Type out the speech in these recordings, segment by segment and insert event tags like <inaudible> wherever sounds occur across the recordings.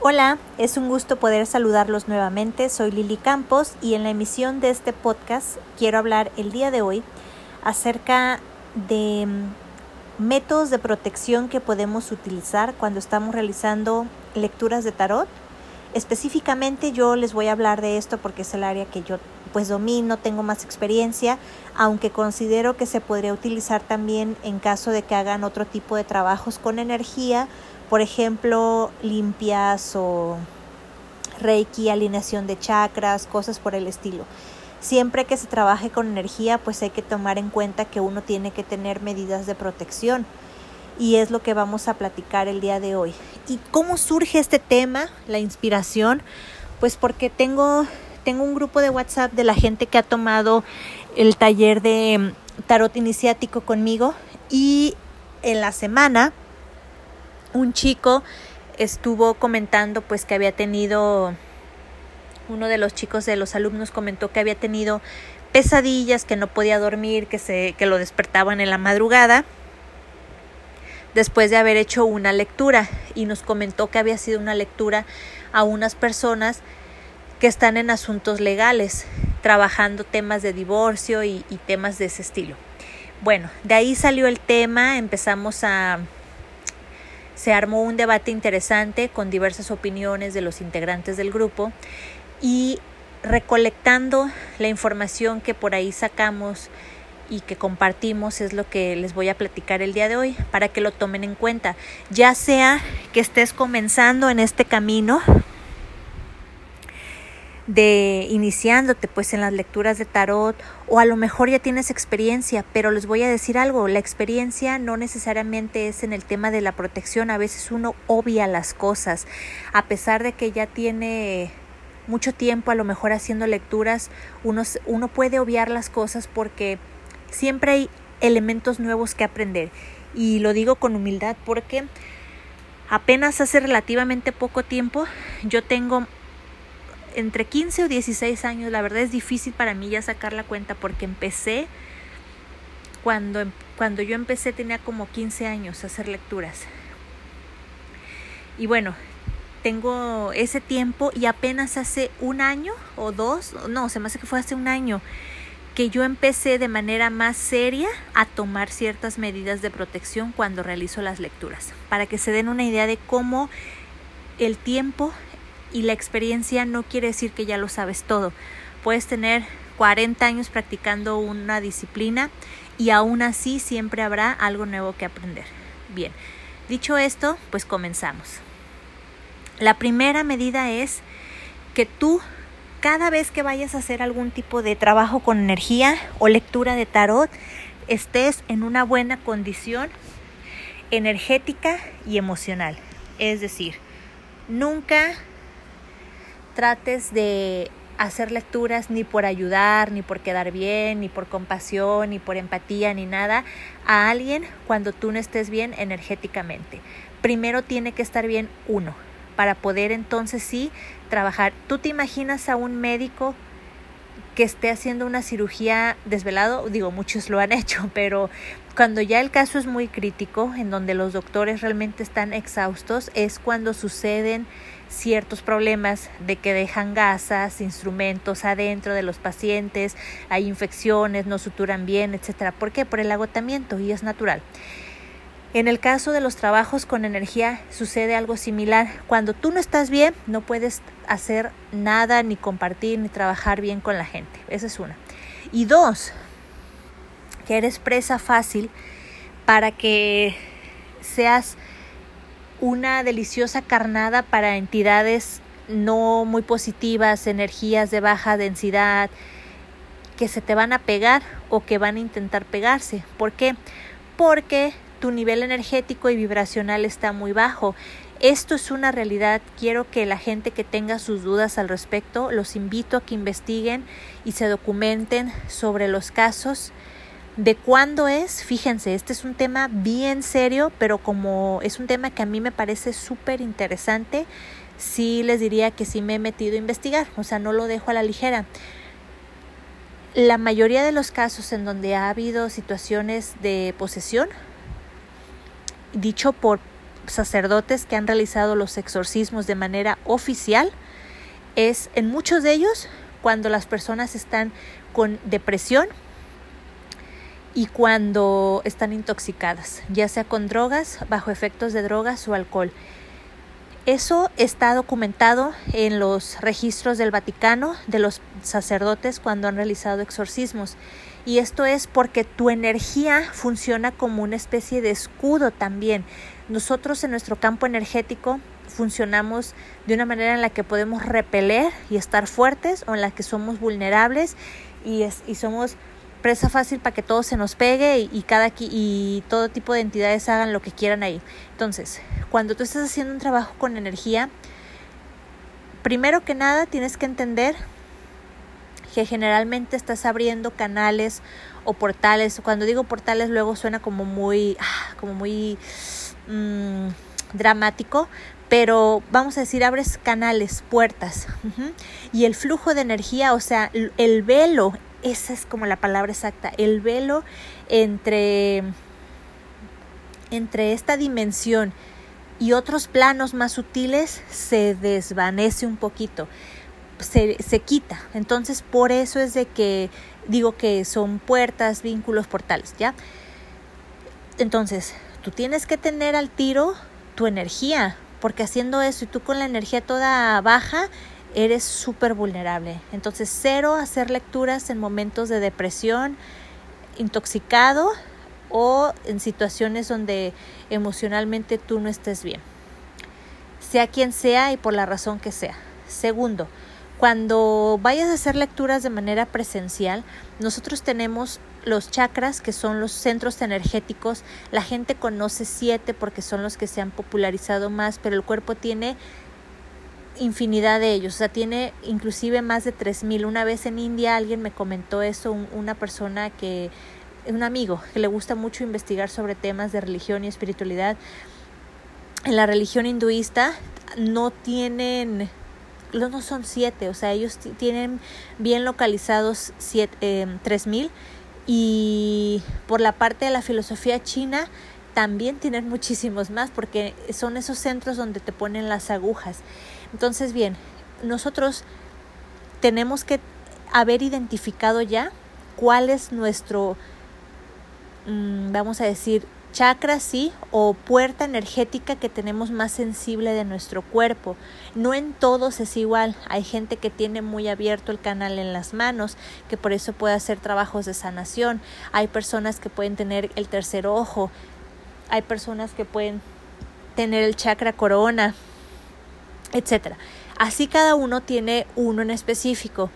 Hola, es un gusto poder saludarlos nuevamente. Soy Lili Campos y en la emisión de este podcast quiero hablar el día de hoy acerca de mm, métodos de protección que podemos utilizar cuando estamos realizando lecturas de tarot. Específicamente yo les voy a hablar de esto porque es el área que yo pues domino, tengo más experiencia, aunque considero que se podría utilizar también en caso de que hagan otro tipo de trabajos con energía por ejemplo, limpias o reiki, alineación de chakras, cosas por el estilo. Siempre que se trabaje con energía, pues hay que tomar en cuenta que uno tiene que tener medidas de protección. Y es lo que vamos a platicar el día de hoy. ¿Y cómo surge este tema, la inspiración? Pues porque tengo, tengo un grupo de WhatsApp de la gente que ha tomado el taller de tarot iniciático conmigo y en la semana un chico estuvo comentando pues que había tenido uno de los chicos de los alumnos comentó que había tenido pesadillas, que no podía dormir, que se que lo despertaban en la madrugada después de haber hecho una lectura y nos comentó que había sido una lectura a unas personas que están en asuntos legales, trabajando temas de divorcio y, y temas de ese estilo. Bueno, de ahí salió el tema, empezamos a se armó un debate interesante con diversas opiniones de los integrantes del grupo y recolectando la información que por ahí sacamos y que compartimos es lo que les voy a platicar el día de hoy para que lo tomen en cuenta, ya sea que estés comenzando en este camino de iniciándote pues en las lecturas de tarot o a lo mejor ya tienes experiencia, pero les voy a decir algo, la experiencia no necesariamente es en el tema de la protección, a veces uno obvia las cosas, a pesar de que ya tiene mucho tiempo a lo mejor haciendo lecturas, uno, uno puede obviar las cosas porque siempre hay elementos nuevos que aprender y lo digo con humildad porque apenas hace relativamente poco tiempo yo tengo entre 15 o 16 años, la verdad es difícil para mí ya sacar la cuenta porque empecé, cuando, cuando yo empecé tenía como 15 años a hacer lecturas. Y bueno, tengo ese tiempo y apenas hace un año o dos, no, se me hace que fue hace un año, que yo empecé de manera más seria a tomar ciertas medidas de protección cuando realizo las lecturas, para que se den una idea de cómo el tiempo y la experiencia no quiere decir que ya lo sabes todo. Puedes tener 40 años practicando una disciplina y aún así siempre habrá algo nuevo que aprender. Bien, dicho esto, pues comenzamos. La primera medida es que tú cada vez que vayas a hacer algún tipo de trabajo con energía o lectura de tarot, estés en una buena condición energética y emocional. Es decir, nunca trates de hacer lecturas ni por ayudar, ni por quedar bien, ni por compasión, ni por empatía, ni nada a alguien cuando tú no estés bien energéticamente. Primero tiene que estar bien uno para poder entonces sí trabajar. ¿Tú te imaginas a un médico que esté haciendo una cirugía desvelado? Digo, muchos lo han <laughs> hecho, pero cuando ya el caso es muy crítico, en donde los doctores realmente están exhaustos, es cuando suceden ciertos problemas de que dejan gasas, instrumentos adentro de los pacientes, hay infecciones, no suturan bien, etcétera. ¿Por qué? Por el agotamiento y es natural. En el caso de los trabajos con energía sucede algo similar. Cuando tú no estás bien, no puedes hacer nada, ni compartir, ni trabajar bien con la gente. Esa es una. Y dos, que eres presa fácil para que seas una deliciosa carnada para entidades no muy positivas, energías de baja densidad, que se te van a pegar o que van a intentar pegarse. ¿Por qué? Porque tu nivel energético y vibracional está muy bajo. Esto es una realidad. Quiero que la gente que tenga sus dudas al respecto, los invito a que investiguen y se documenten sobre los casos de cuándo es, fíjense, este es un tema bien serio, pero como es un tema que a mí me parece súper interesante, sí les diría que sí me he metido a investigar, o sea, no lo dejo a la ligera. La mayoría de los casos en donde ha habido situaciones de posesión, dicho por sacerdotes que han realizado los exorcismos de manera oficial es en muchos de ellos cuando las personas están con depresión y cuando están intoxicadas, ya sea con drogas, bajo efectos de drogas o alcohol. Eso está documentado en los registros del Vaticano de los sacerdotes cuando han realizado exorcismos. Y esto es porque tu energía funciona como una especie de escudo también. Nosotros en nuestro campo energético funcionamos de una manera en la que podemos repeler y estar fuertes o en la que somos vulnerables y, es, y somos presa fácil para que todo se nos pegue y, cada y todo tipo de entidades hagan lo que quieran ahí. Entonces, cuando tú estás haciendo un trabajo con energía, primero que nada tienes que entender que generalmente estás abriendo canales o portales. Cuando digo portales luego suena como muy, ah, como muy mm, dramático, pero vamos a decir, abres canales, puertas. Y el flujo de energía, o sea, el velo esa es como la palabra exacta, el velo entre, entre esta dimensión y otros planos más sutiles se desvanece un poquito, se, se quita. Entonces por eso es de que digo que son puertas, vínculos, portales, ¿ya? Entonces, tú tienes que tener al tiro tu energía, porque haciendo eso y tú con la energía toda baja, eres súper vulnerable. Entonces, cero hacer lecturas en momentos de depresión, intoxicado o en situaciones donde emocionalmente tú no estés bien. Sea quien sea y por la razón que sea. Segundo, cuando vayas a hacer lecturas de manera presencial, nosotros tenemos los chakras, que son los centros energéticos. La gente conoce siete porque son los que se han popularizado más, pero el cuerpo tiene infinidad de ellos, o sea, tiene inclusive más de 3.000. Una vez en India alguien me comentó eso, una persona que, un amigo que le gusta mucho investigar sobre temas de religión y espiritualidad. En la religión hinduista no tienen, no son siete, o sea, ellos tienen bien localizados siete, eh, 3.000 y por la parte de la filosofía china también tienen <laughs> muchísimos más porque son esos centros donde te ponen las agujas. Entonces, bien, nosotros tenemos que haber identificado ya cuál es nuestro, mm, vamos a decir, chakra, sí, o puerta energética que tenemos más sensible de nuestro cuerpo. No en todos es igual. Hay gente que tiene muy abierto el canal en las manos, que por eso puede hacer trabajos de sanación. Hay personas que pueden tener el tercer ojo. Hay personas que pueden tener el chakra corona, etcétera. Así cada uno tiene uno en específico.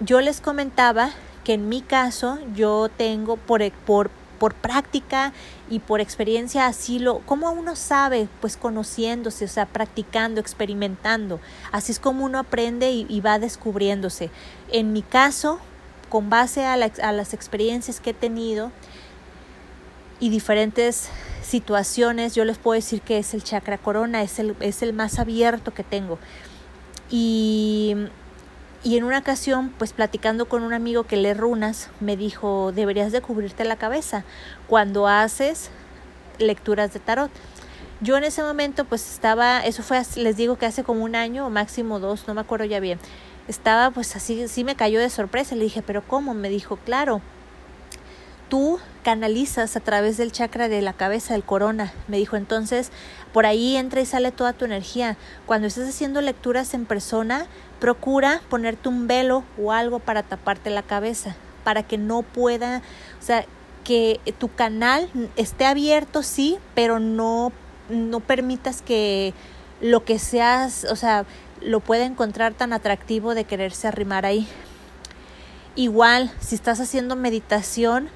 Yo les comentaba que en mi caso yo tengo por, por, por práctica y por experiencia así lo, como uno sabe, pues conociéndose, o sea, practicando, experimentando. Así es como uno aprende y, va descubriéndose. En mi caso, con base a, a las experiencias que he tenido y diferentes situaciones, yo les puedo decir que es el chakra corona, es el, es el más abierto que tengo. Y, y en una ocasión, pues platicando con un amigo que lee runas, me dijo, deberías de cubrirte la cabeza cuando haces lecturas de tarot. Yo en ese momento pues estaba, eso fue, les digo que hace como un año o máximo dos, no me acuerdo ya bien. Estaba pues así, sí me cayó de sorpresa. Le dije, pero ¿cómo? Me dijo, claro, tú canalizas a través del chakra de la cabeza, del corona. Me dijo entonces, por ahí entra y sale toda tu energía. Cuando estés haciendo lecturas en persona, procura ponerte un velo o algo para taparte la cabeza, para que no pueda, o sea, que tu canal esté abierto, sí, pero no, no permitas que lo que seas, o sea, lo pueda encontrar tan atractivo de quererse arrimar ahí. Igual, si estás haciendo meditación,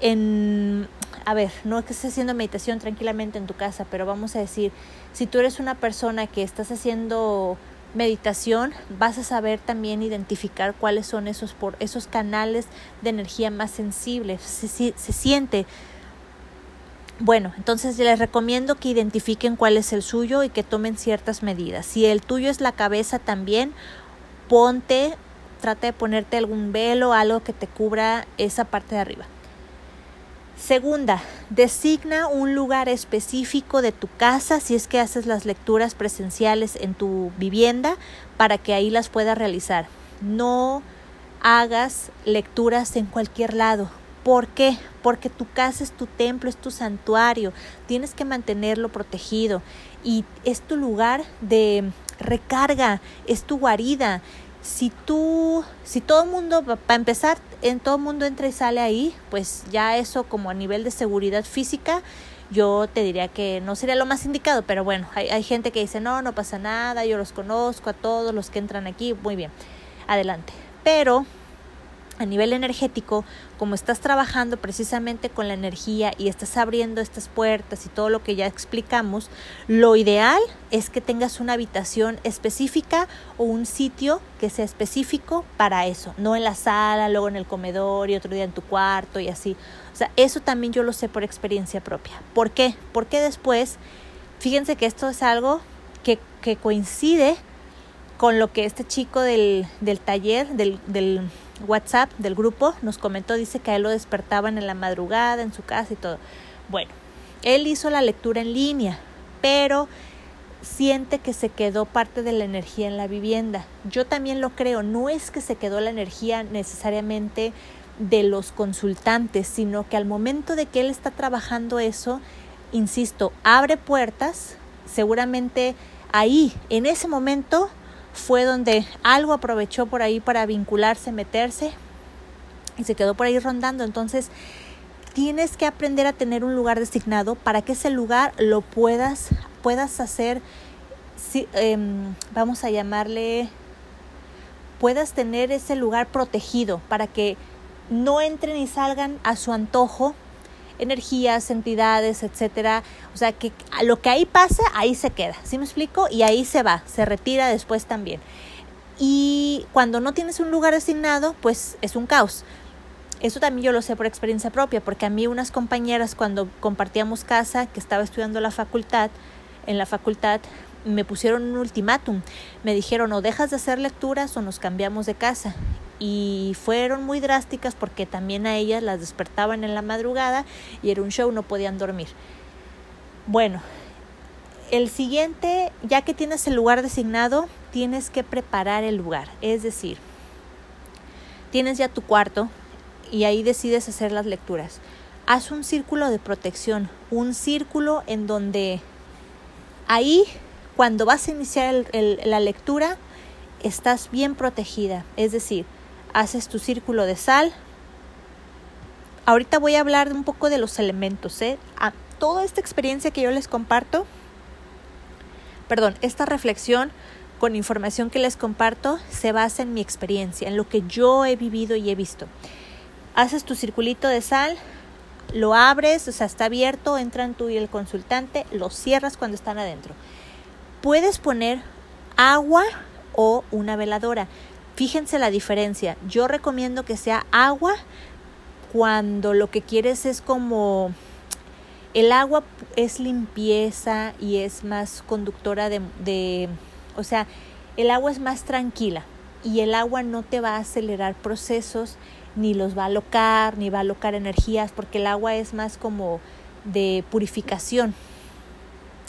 en, a ver, no es que estés haciendo meditación tranquilamente en tu casa, pero vamos a decir, si tú eres una persona que estás haciendo meditación, vas a saber también identificar cuáles son esos, por, esos canales de energía más sensibles. Se, se siente. Bueno, entonces les recomiendo que identifiquen cuál es el suyo y que tomen ciertas medidas. Si el tuyo es la cabeza también, ponte, trata de ponerte algún velo, algo que te cubra esa parte de arriba. Segunda, designa un lugar específico de tu casa si es que haces las lecturas presenciales en tu vivienda para que ahí las puedas realizar. No hagas lecturas en cualquier lado. ¿Por qué? Porque tu casa es tu templo, es tu santuario, tienes que mantenerlo protegido y es tu lugar de recarga, es tu guarida. Si tú, si todo el mundo, para empezar, en todo el mundo entra y sale ahí, pues ya eso como a nivel de seguridad física, yo te diría que no sería lo más indicado, pero bueno, hay, hay gente que dice, no, no pasa nada, yo los conozco a todos los que entran aquí, muy bien, adelante. Pero a nivel energético, como estás trabajando precisamente con la energía y estás abriendo estas puertas y todo lo que ya explicamos, lo ideal es que tengas una habitación específica o un sitio que sea específico para eso, no en la sala, luego en el comedor y otro día en tu cuarto y así. O sea, eso también yo lo sé por experiencia propia. ¿Por qué? Porque después, fíjense que esto es algo que, que coincide con lo que este chico del, del taller, del, del WhatsApp del grupo nos comentó, dice que a él lo despertaban en la madrugada, en su casa y todo. Bueno, él hizo la lectura en línea, pero siente que se quedó parte de la energía en la vivienda. Yo también lo creo, no es que se quedó la energía necesariamente de los consultantes, sino que al momento de que él está trabajando eso, insisto, abre puertas, seguramente ahí, en ese momento, fue donde algo aprovechó por ahí para vincularse, meterse y se quedó por ahí rondando. Entonces, tienes que aprender a tener un lugar designado para que ese lugar lo puedas, puedas hacer, em, vamos a llamarle, puedas tener ese lugar protegido para que no entren y salgan a su antojo energías, entidades, etcétera. O sea, que lo que ahí pasa, ahí se queda, ¿sí me explico? Y ahí se va, se retira después también. Y cuando no tienes un lugar asignado, pues es un caos. Eso también yo lo sé por experiencia propia, porque a mí unas compañeras cuando compartíamos casa, que estaba estudiando la facultad, en la facultad me pusieron un ultimátum. Me dijeron o dejas de hacer lecturas o nos cambiamos de casa y fueron muy drásticas porque también a ellas las despertaban en la madrugada y era un show, no podían dormir. Bueno, el siguiente, ya que tienes el lugar designado, tienes que preparar el lugar, es decir, tienes ya tu cuarto y ahí decides hacer las lecturas. Haz un círculo de protección, un círculo en donde ahí, cuando vas a iniciar la lectura, estás bien protegida, es decir, haces tu círculo de sal. Ahorita voy a hablar un poco de los elementos, ¿eh? A toda esta experiencia que yo les comparto, perdón, esta reflexión con información que les comparto se basa en mi experiencia, en lo que yo he vivido y he visto. Haces tu circulito de sal, lo abres, o sea, está abierto, entran tú y el consultante, lo cierras cuando están adentro. Puedes poner agua o una veladora. Fíjense la diferencia. Yo recomiendo que sea agua cuando lo que quieres es como el agua es limpieza y es más conductora de, o sea, el agua es más tranquila y el agua no te va a acelerar procesos ni los va a alocar, ni va a alocar energías, porque el agua es más como de purificación,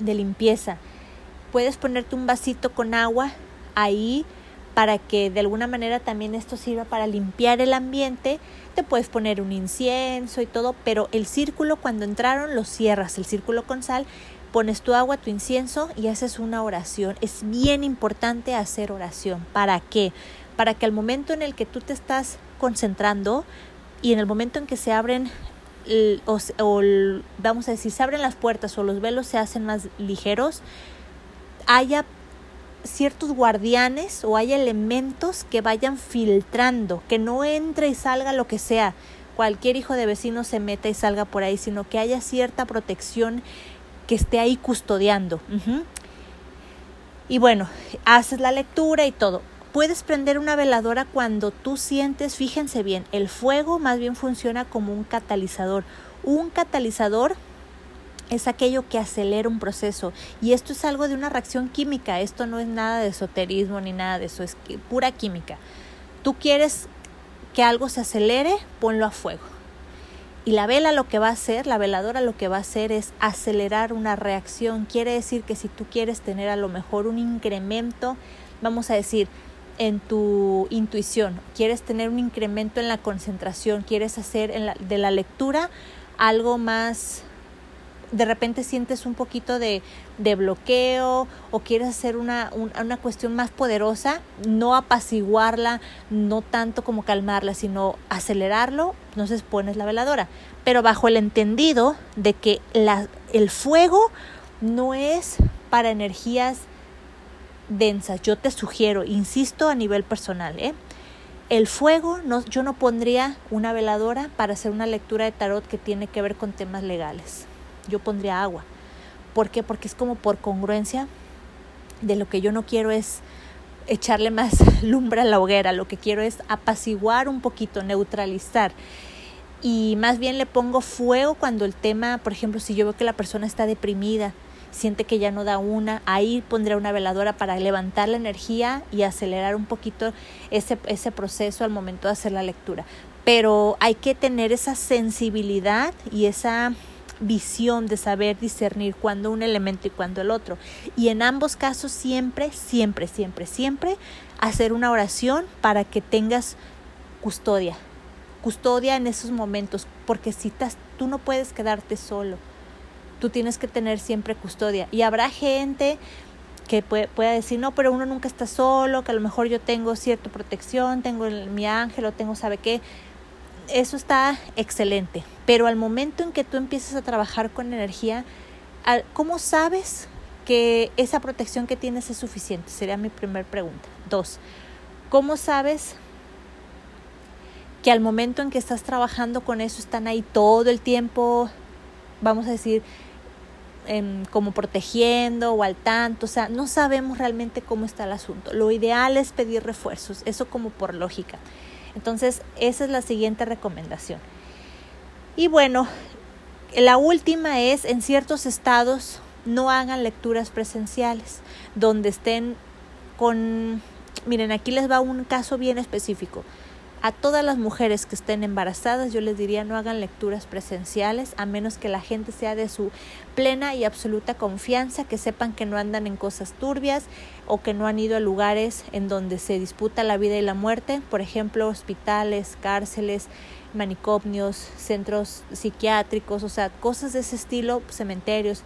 de limpieza. Puedes ponerte un vasito con agua ahí para que de alguna manera también esto sirva para limpiar el ambiente. Te puedes poner un incienso y todo, pero el círculo cuando entraron lo cierras, el círculo con sal, pones tu agua, tu incienso y haces una oración. Es bien importante hacer oración. ¿Para qué? Para que al momento en el que tú te estás concentrando y en el momento en que se abren o, o vamos a decir, se abren las puertas o los velos se hacen más ligeros, haya ciertos guardianes o hay elementos que vayan filtrando, que no entre y salga lo que sea, cualquier hijo de vecino se meta y salga por ahí, sino que haya cierta protección que esté ahí custodiando. Y bueno, haces la lectura y todo. Puedes prender una veladora cuando tú sientes, fíjense bien, el fuego más bien funciona como un catalizador. Un catalizador es aquello que acelera un proceso. Y esto es algo de una reacción química, esto no es nada de esoterismo ni nada de eso, es pura química. Tú quieres que algo se acelere, ponlo a fuego. Y la vela lo que va a hacer, la veladora lo que va a hacer es acelerar una reacción. Quiere decir que si tú quieres tener a lo mejor un incremento, vamos a decir, en tu intuición, quieres tener un incremento en la concentración, quieres hacer en de la lectura algo más de repente sientes un poquito de, de bloqueo o quieres hacer una, una cuestión más poderosa, no apaciguarla, no tanto como calmarla, sino acelerarlo, entonces pones la veladora. Pero bajo el entendido de que la, el fuego no es para energías densas. Yo te sugiero, insisto a nivel personal, ¿eh? El fuego, no, yo no pondría una veladora para hacer una lectura de tarot que tiene que ver con temas legales yo pondría agua. ¿Por qué? Porque es como por congruencia de lo que yo no quiero es echarle más <laughs> lumbre a la hoguera, lo que quiero es apaciguar un poquito, neutralizar. Y más bien le pongo fuego cuando el tema, por ejemplo, si yo veo que la persona está deprimida, siente que ya no da una, ahí pondré una veladora para levantar la energía y acelerar un poquito ese, ese proceso al momento de hacer la lectura. Pero hay que tener esa sensibilidad y esa visión de saber discernir cuando un elemento y cuando el otro. Y en ambos casos siempre, siempre, siempre, siempre hacer una oración para que tengas custodia. Custodia en esos momentos, porque si estás, tú no puedes quedarte solo. Tú tienes que tener siempre custodia. Y habrá gente que pueda decir, no, pero uno nunca está solo, que a lo mejor yo tengo cierta protección, tengo mi ángel o tengo sabe qué eso está excelente, pero al momento en que tú empiezas a trabajar con energía, ¿cómo sabes que esa protección que tienes es suficiente? Sería mi primera pregunta. Dos, ¿cómo sabes que al momento en que estás trabajando con eso están ahí todo el tiempo, vamos a decir, em, como protegiendo o al tanto, o sea, no sabemos realmente cómo está el asunto. Lo ideal es pedir refuerzos, eso como por lógica. Entonces, esa es la siguiente recomendación. Y bueno, la última es, en ciertos estados, no hagan lecturas presenciales, donde estén con... Miren, aquí les va un caso bien específico. A todas las mujeres que estén embarazadas yo les diría no hagan lecturas presenciales a menos que la gente sea de su plena y absoluta confianza, que sepan que no andan en cosas turbias o que no han ido a lugares en donde se disputa la vida y la muerte, por ejemplo, hospitales, cárceles, manicomios, centros psiquiátricos, o sea, cosas de ese estilo, cementerios.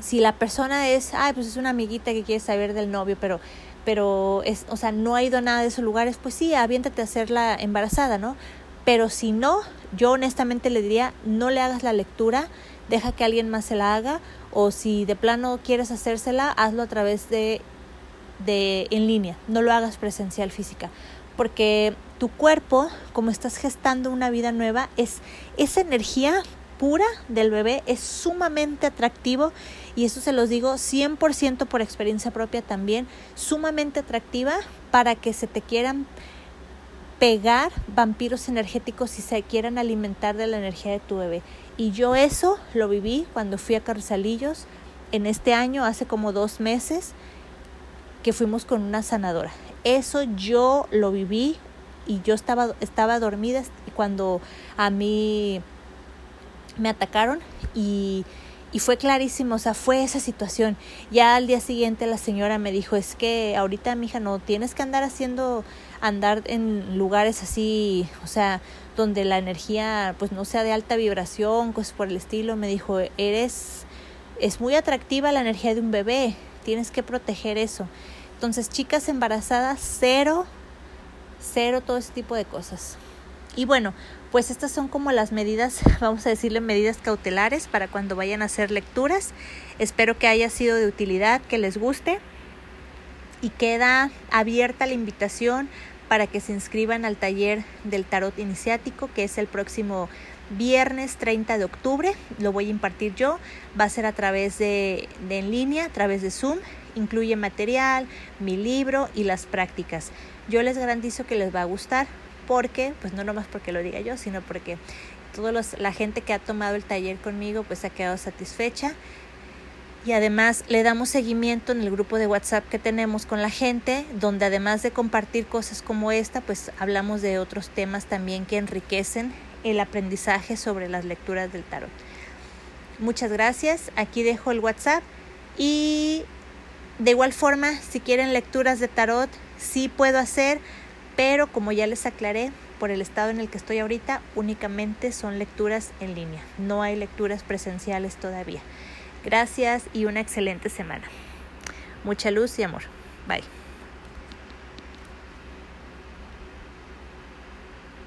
Si la persona es, ay, pues es una amiguita que quiere saber del novio, pero pero es, o sea, no ha ido a nada de esos lugares, pues sí, aviéntate a hacerla embarazada, ¿no? Pero si no, yo honestamente le diría, no le hagas la lectura, deja que alguien más se la haga, o si de plano quieres hacérsela, hazlo a través de, de en línea, no lo hagas presencial física, porque tu cuerpo, como estás gestando una vida nueva, es esa energía pura del bebé es sumamente atractivo y eso se los digo 100% por experiencia propia también, sumamente atractiva para que se te quieran pegar vampiros energéticos y se quieran alimentar de la energía de tu bebé. Y yo eso lo viví cuando fui a Carrizalillos en este año, hace como dos meses, que fuimos con una sanadora. Eso yo lo viví y yo estaba, estaba dormida cuando a mí me atacaron y y fue clarísimo, o sea, fue esa situación. Ya al día siguiente la señora me dijo, es que ahorita, mija, no tienes que andar haciendo, andar en lugares así, o sea, donde la energía pues no sea de alta vibración, cosas por el estilo. Me dijo, eres, es muy atractiva la energía de un bebé, tienes que proteger eso. Entonces, chicas embarazadas, cero, cero todo ese tipo de cosas. Y bueno, pues estas son como las medidas, <laughs> vamos a decirle medidas cautelares para cuando vayan a hacer lecturas. Espero que haya sido de utilidad, que les guste y queda abierta la invitación para que se inscriban al taller del tarot iniciático que es el próximo viernes 30 de octubre. Lo voy a impartir yo. Va a ser a través de, de en línea, a través de Zoom. Incluye material, mi libro y las prácticas. Yo les garantizo que les va a gustar porque, pues no nomás porque lo diga yo, sino porque toda la gente que ha tomado el taller conmigo pues ha quedado satisfecha y además le damos seguimiento en el grupo de WhatsApp que tenemos con la gente, donde además de compartir cosas como esta, pues hablamos de otros temas también que enriquecen el aprendizaje sobre las lecturas del tarot. Muchas gracias. Aquí dejo el WhatsApp y de igual forma, si quieren lecturas de tarot, sí puedo hacer, pero como ya les aclaré, por el estado en el que estoy ahorita, únicamente son lecturas en línea. No hay lecturas presenciales todavía. Gracias y una excelente semana. Mucha luz y amor. Bye.